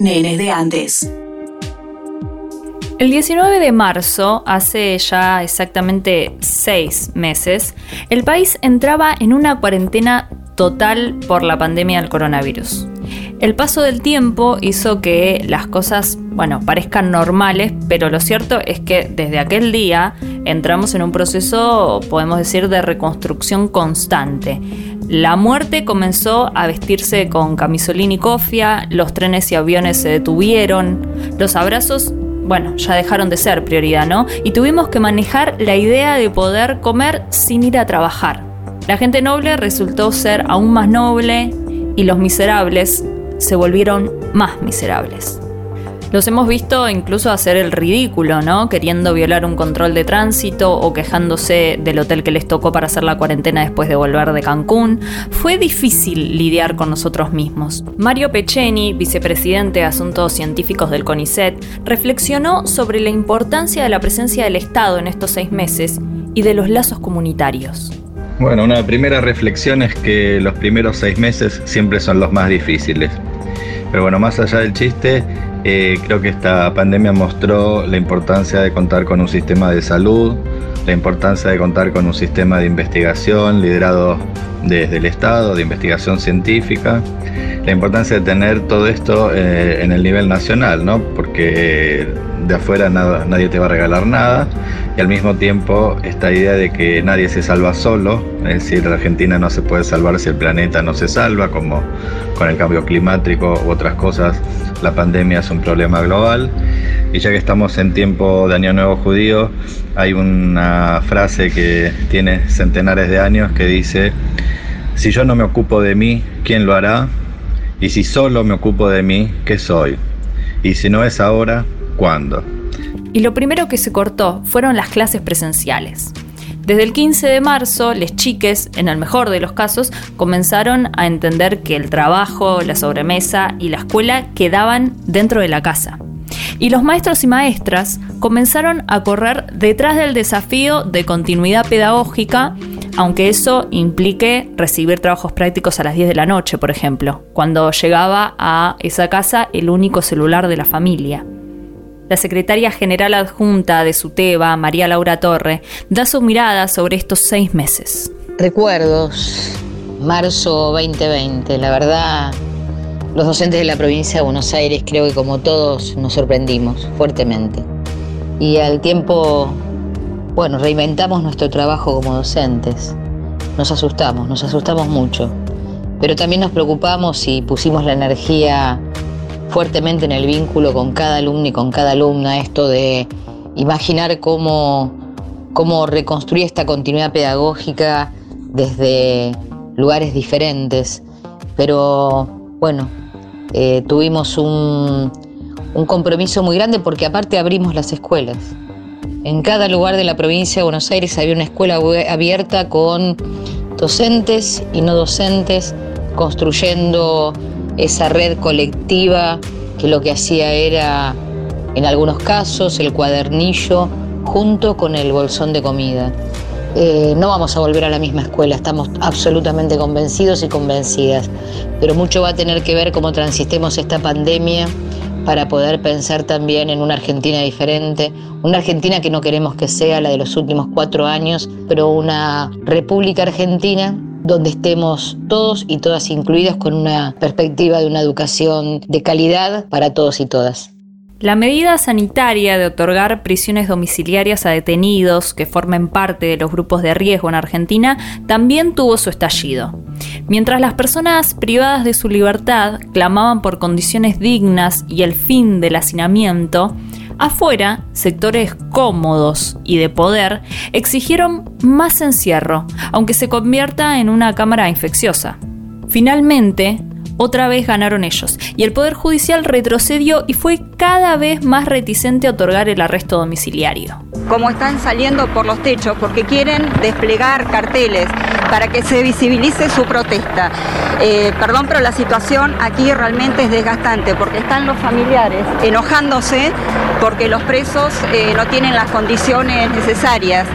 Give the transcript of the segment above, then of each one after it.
Nenes de antes. El 19 de marzo, hace ya exactamente seis meses, el país entraba en una cuarentena total por la pandemia del coronavirus. El paso del tiempo hizo que las cosas, bueno, parezcan normales, pero lo cierto es que desde aquel día entramos en un proceso, podemos decir, de reconstrucción constante. La muerte comenzó a vestirse con camisolín y cofia, los trenes y aviones se detuvieron, los abrazos bueno, ya dejaron de ser prioridad, ¿no? Y tuvimos que manejar la idea de poder comer sin ir a trabajar. La gente noble resultó ser aún más noble y los miserables se volvieron más miserables. Los hemos visto incluso hacer el ridículo, ¿no? Queriendo violar un control de tránsito o quejándose del hotel que les tocó para hacer la cuarentena después de volver de Cancún. Fue difícil lidiar con nosotros mismos. Mario Pecheni, vicepresidente de Asuntos Científicos del CONICET, reflexionó sobre la importancia de la presencia del Estado en estos seis meses y de los lazos comunitarios. Bueno, una primera reflexión es que los primeros seis meses siempre son los más difíciles. Pero bueno, más allá del chiste, eh, creo que esta pandemia mostró la importancia de contar con un sistema de salud, la importancia de contar con un sistema de investigación liderado desde el Estado, de investigación científica, la importancia de tener todo esto eh, en el nivel nacional, ¿no? porque de afuera nadie te va a regalar nada y al mismo tiempo esta idea de que nadie se salva solo, es decir, la Argentina no se puede salvar si el planeta no se salva, como con el cambio climático u otras cosas, la pandemia es un problema global. Y ya que estamos en tiempo de Año Nuevo Judío, hay una frase que tiene centenares de años que dice, si yo no me ocupo de mí, ¿quién lo hará? Y si solo me ocupo de mí, ¿qué soy? Y si no es ahora, ¿cuándo? Y lo primero que se cortó fueron las clases presenciales. Desde el 15 de marzo, les chiques, en el mejor de los casos, comenzaron a entender que el trabajo, la sobremesa y la escuela quedaban dentro de la casa. Y los maestros y maestras comenzaron a correr detrás del desafío de continuidad pedagógica, aunque eso implique recibir trabajos prácticos a las 10 de la noche, por ejemplo, cuando llegaba a esa casa el único celular de la familia. La secretaria general adjunta de SUTEBA, María Laura Torre, da su mirada sobre estos seis meses. Recuerdos, marzo 2020, la verdad, los docentes de la provincia de Buenos Aires creo que como todos nos sorprendimos fuertemente. Y al tiempo, bueno, reinventamos nuestro trabajo como docentes. Nos asustamos, nos asustamos mucho, pero también nos preocupamos y pusimos la energía fuertemente en el vínculo con cada alumno y con cada alumna, esto de imaginar cómo, cómo reconstruir esta continuidad pedagógica desde lugares diferentes. Pero bueno, eh, tuvimos un, un compromiso muy grande porque aparte abrimos las escuelas. En cada lugar de la provincia de Buenos Aires había una escuela abierta con docentes y no docentes construyendo esa red colectiva que lo que hacía era, en algunos casos, el cuadernillo junto con el bolsón de comida. Eh, no vamos a volver a la misma escuela, estamos absolutamente convencidos y convencidas, pero mucho va a tener que ver cómo transitemos esta pandemia para poder pensar también en una Argentina diferente, una Argentina que no queremos que sea la de los últimos cuatro años, pero una República Argentina donde estemos todos y todas incluidas con una perspectiva de una educación de calidad para todos y todas. La medida sanitaria de otorgar prisiones domiciliarias a detenidos que formen parte de los grupos de riesgo en Argentina también tuvo su estallido. Mientras las personas privadas de su libertad clamaban por condiciones dignas y el fin del hacinamiento, Afuera, sectores cómodos y de poder exigieron más encierro, aunque se convierta en una cámara infecciosa. Finalmente, otra vez ganaron ellos, y el Poder Judicial retrocedió y fue cada vez más reticente a otorgar el arresto domiciliario. Como están saliendo por los techos, porque quieren desplegar carteles para que se visibilice su protesta. Eh, perdón, pero la situación aquí realmente es desgastante, porque están los familiares enojándose porque los presos eh, no tienen las condiciones necesarias.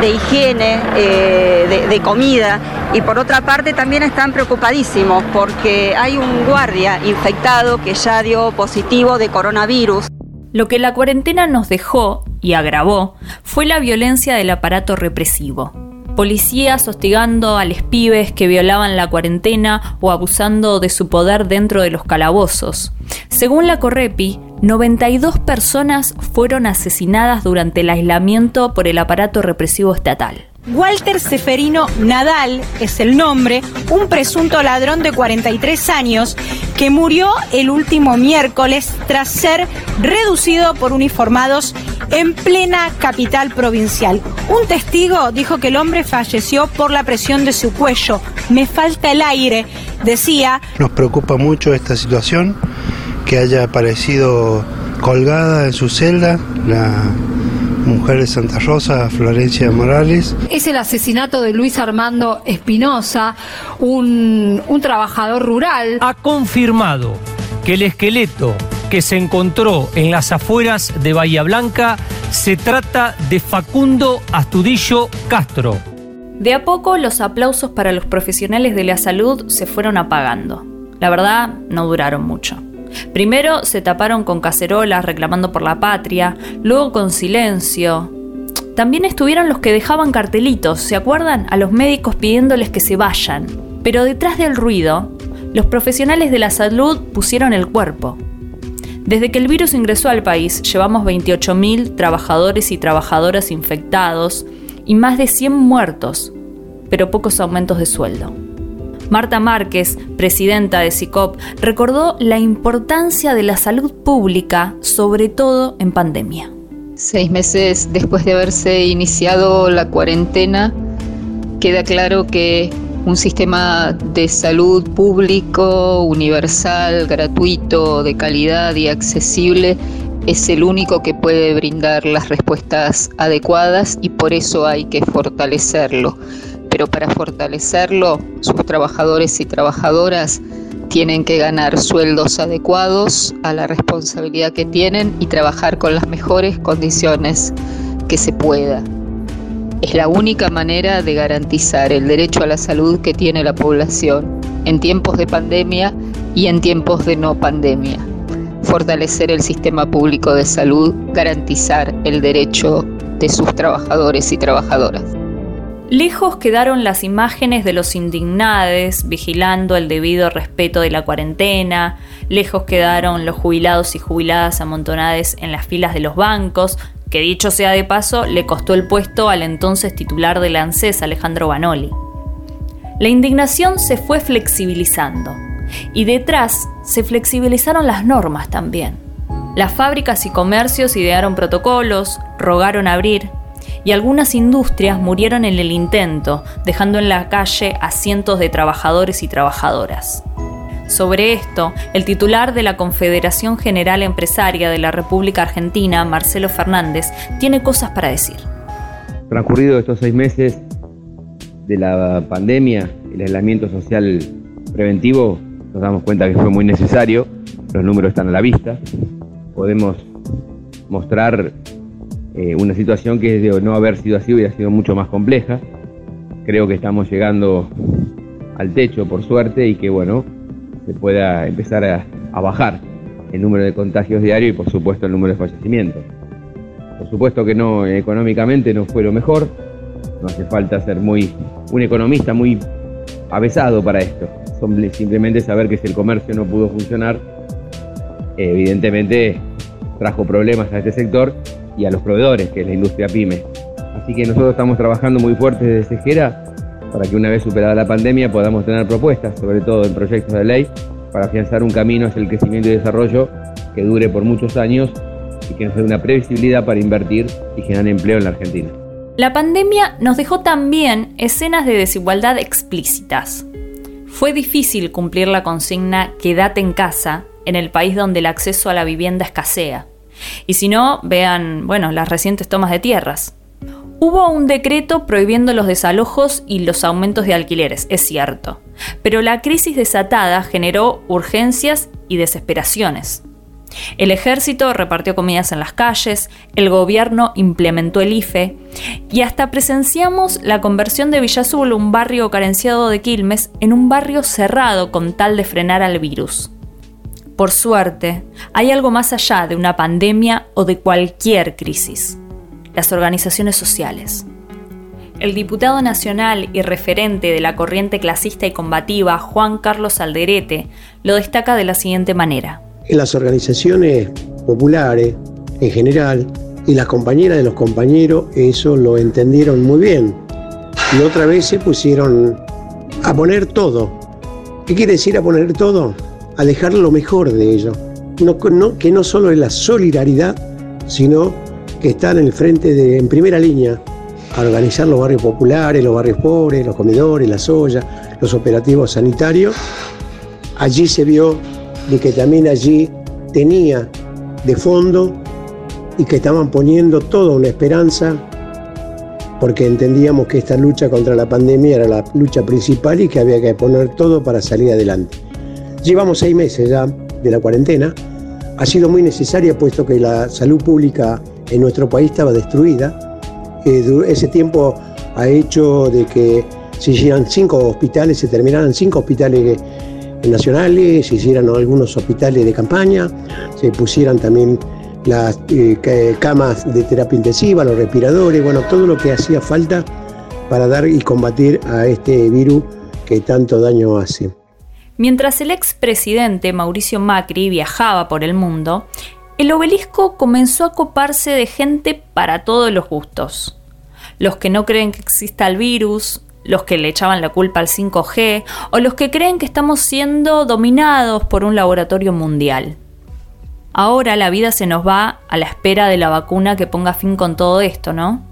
De higiene, eh, de, comida. Y por otra parte también están preocupadísimos porque hay un guardia infectado que ya dio positivo de coronavirus. Lo que la cuarentena nos dejó y agravó fue la violencia del aparato represivo policías hostigando a los pibes que violaban la cuarentena o abusando de su poder dentro de los calabozos. Según la Correpi, 92 personas fueron asesinadas durante el aislamiento por el aparato represivo estatal. Walter Seferino Nadal es el nombre, un presunto ladrón de 43 años que murió el último miércoles tras ser reducido por uniformados en plena capital provincial. Un testigo dijo que el hombre falleció por la presión de su cuello. Me falta el aire, decía. Nos preocupa mucho esta situación, que haya aparecido colgada en su celda la mujer de Santa Rosa, Florencia Morales. Es el asesinato de Luis Armando Espinosa, un, un trabajador rural. Ha confirmado que el esqueleto que se encontró en las afueras de Bahía Blanca se trata de Facundo Astudillo Castro. De a poco los aplausos para los profesionales de la salud se fueron apagando. La verdad, no duraron mucho. Primero se taparon con cacerolas reclamando por la patria, luego con silencio. También estuvieron los que dejaban cartelitos, ¿se acuerdan? A los médicos pidiéndoles que se vayan. Pero detrás del ruido, los profesionales de la salud pusieron el cuerpo. Desde que el virus ingresó al país, llevamos 28.000 trabajadores y trabajadoras infectados y más de 100 muertos, pero pocos aumentos de sueldo. Marta Márquez, presidenta de SICOP, recordó la importancia de la salud pública, sobre todo en pandemia. Seis meses después de haberse iniciado la cuarentena, queda claro que un sistema de salud público, universal, gratuito, de calidad y accesible es el único que puede brindar las respuestas adecuadas y por eso hay que fortalecerlo pero para fortalecerlo, sus trabajadores y trabajadoras tienen que ganar sueldos adecuados a la responsabilidad que tienen y trabajar con las mejores condiciones que se pueda. Es la única manera de garantizar el derecho a la salud que tiene la población en tiempos de pandemia y en tiempos de no pandemia. Fortalecer el sistema público de salud, garantizar el derecho de sus trabajadores y trabajadoras. Lejos quedaron las imágenes de los indignades vigilando el debido respeto de la cuarentena, lejos quedaron los jubilados y jubiladas amontonadas en las filas de los bancos, que dicho sea de paso, le costó el puesto al entonces titular de la ANSES, Alejandro Banoli. La indignación se fue flexibilizando y detrás se flexibilizaron las normas también. Las fábricas y comercios idearon protocolos, rogaron abrir, y algunas industrias murieron en el intento, dejando en la calle a cientos de trabajadores y trabajadoras. Sobre esto, el titular de la Confederación General Empresaria de la República Argentina, Marcelo Fernández, tiene cosas para decir. Transcurrido estos seis meses de la pandemia, el aislamiento social preventivo, nos damos cuenta que fue muy necesario, los números están a la vista, podemos mostrar eh, una situación que de no haber sido así hubiera sido mucho más compleja. Creo que estamos llegando al techo, por suerte, y que bueno, se pueda empezar a, a bajar el número de contagios diarios y por supuesto el número de fallecimientos. Por supuesto que no, económicamente no fue lo mejor, no hace falta ser muy un economista muy avesado para esto. Simplemente saber que si el comercio no pudo funcionar, evidentemente trajo problemas a este sector y a los proveedores, que es la industria pyme. Así que nosotros estamos trabajando muy fuerte desde Sejera para que una vez superada la pandemia podamos tener propuestas, sobre todo en proyectos de ley, para afianzar un camino hacia el crecimiento y desarrollo que dure por muchos años y que nos dé una previsibilidad para invertir y generar empleo en la Argentina. La pandemia nos dejó también escenas de desigualdad explícitas. Fue difícil cumplir la consigna quédate en casa en el país donde el acceso a la vivienda escasea. Y si no, vean, bueno, las recientes tomas de tierras. Hubo un decreto prohibiendo los desalojos y los aumentos de alquileres, es cierto, pero la crisis desatada generó urgencias y desesperaciones. El ejército repartió comidas en las calles, el gobierno implementó el IFE y hasta presenciamos la conversión de Villa Azul, un barrio carenciado de Quilmes, en un barrio cerrado con tal de frenar al virus. Por suerte, hay algo más allá de una pandemia o de cualquier crisis, las organizaciones sociales. El diputado nacional y referente de la corriente clasista y combativa, Juan Carlos Alderete, lo destaca de la siguiente manera las organizaciones populares en general y las compañeras de los compañeros eso lo entendieron muy bien. Y otra vez se pusieron a poner todo. ¿Qué quiere decir a poner todo? A dejar lo mejor de ellos. Que no solo es la solidaridad, sino que están en el frente de, en primera línea, a organizar los barrios populares, los barrios pobres, los comedores, las ollas, los operativos sanitarios. Allí se vio de que también allí tenía de fondo y que estaban poniendo toda una esperanza porque entendíamos que esta lucha contra la pandemia era la lucha principal y que había que poner todo para salir adelante. Llevamos seis meses ya de la cuarentena. Ha sido muy necesaria puesto que la salud pública en nuestro país estaba destruida. Eh, ese tiempo ha hecho de que se hicieran cinco hospitales, se terminaran cinco hospitales nacionales, se hicieran algunos hospitales de campaña, se pusieran también las eh, camas de terapia intensiva, los respiradores, bueno, todo lo que hacía falta para dar y combatir a este virus que tanto daño hace. Mientras el expresidente Mauricio Macri viajaba por el mundo, el obelisco comenzó a coparse de gente para todos los gustos. Los que no creen que exista el virus, los que le echaban la culpa al 5G o los que creen que estamos siendo dominados por un laboratorio mundial. Ahora la vida se nos va a la espera de la vacuna que ponga fin con todo esto, ¿no?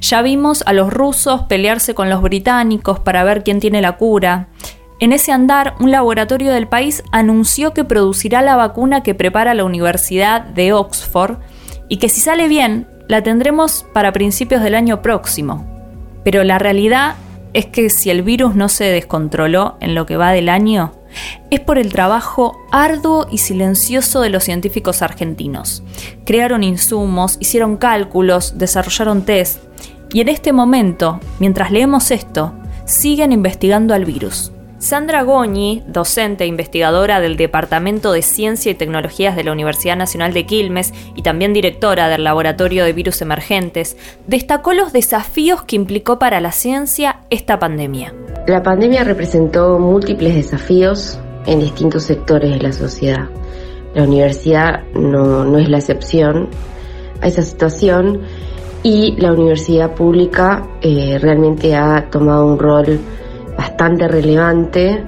Ya vimos a los rusos pelearse con los británicos para ver quién tiene la cura. En ese andar, un laboratorio del país anunció que producirá la vacuna que prepara la Universidad de Oxford y que si sale bien, la tendremos para principios del año próximo. Pero la realidad es que si el virus no se descontroló en lo que va del año, es por el trabajo arduo y silencioso de los científicos argentinos. Crearon insumos, hicieron cálculos, desarrollaron test y en este momento, mientras leemos esto, siguen investigando al virus. Sandra Goñi, docente e investigadora del Departamento de Ciencia y Tecnologías de la Universidad Nacional de Quilmes y también directora del Laboratorio de Virus Emergentes, destacó los desafíos que implicó para la ciencia esta pandemia. La pandemia representó múltiples desafíos en distintos sectores de la sociedad. La universidad no, es la excepción a esa situación y la universidad pública eh, realmente ha tomado un rol bastante relevante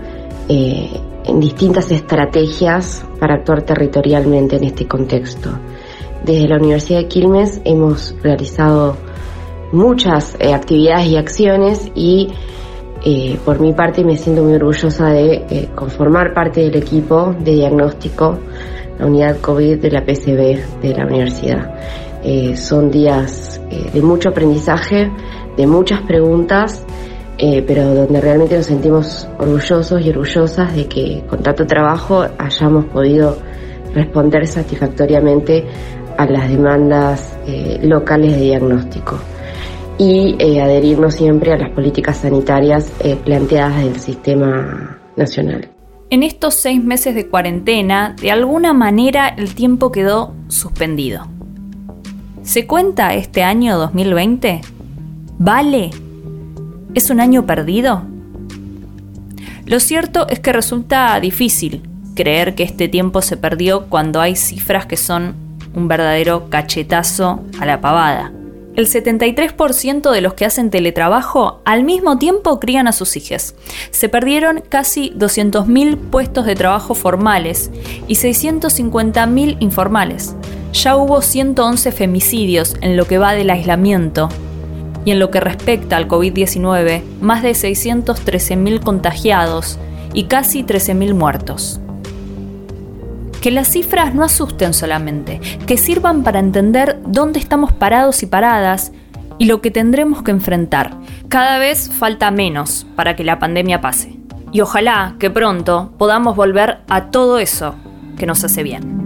eh, en distintas estrategias para actuar territorialmente en este contexto. Desde la Universidad de Quilmes hemos realizado muchas eh, actividades y acciones y eh, por mi parte me siento muy orgullosa de conformar parte del equipo de diagnóstico, la unidad COVID de la PCB de la universidad. son días de mucho aprendizaje, de muchas preguntas eh, pero donde realmente nos sentimos orgullosos y orgullosas de que con tanto trabajo hayamos podido responder satisfactoriamente a las demandas eh, locales de diagnóstico y eh, adherirnos siempre a las políticas sanitarias planteadas del sistema nacional. En estos seis meses de cuarentena, de alguna manera el tiempo quedó suspendido. ¿Se cuenta este año 2020? ¿Vale ¿Es un año perdido? Lo cierto es que resulta difícil creer que este tiempo se perdió cuando hay cifras que son un verdadero cachetazo a la pavada. El 73% de los que hacen teletrabajo al mismo tiempo crían a sus hijos. Se perdieron casi 200.000 puestos de trabajo formales y 650.000 informales. Ya hubo 111 femicidios en lo que va del aislamiento y en lo que respecta al COVID-19, más de 613.000 contagiados y casi 13.000 muertos. Que las cifras no asusten solamente, que sirvan para entender dónde estamos parados y paradas y lo que tendremos que enfrentar. Cada vez falta menos para que la pandemia pase. Y ojalá que pronto podamos volver a todo eso que nos hace bien.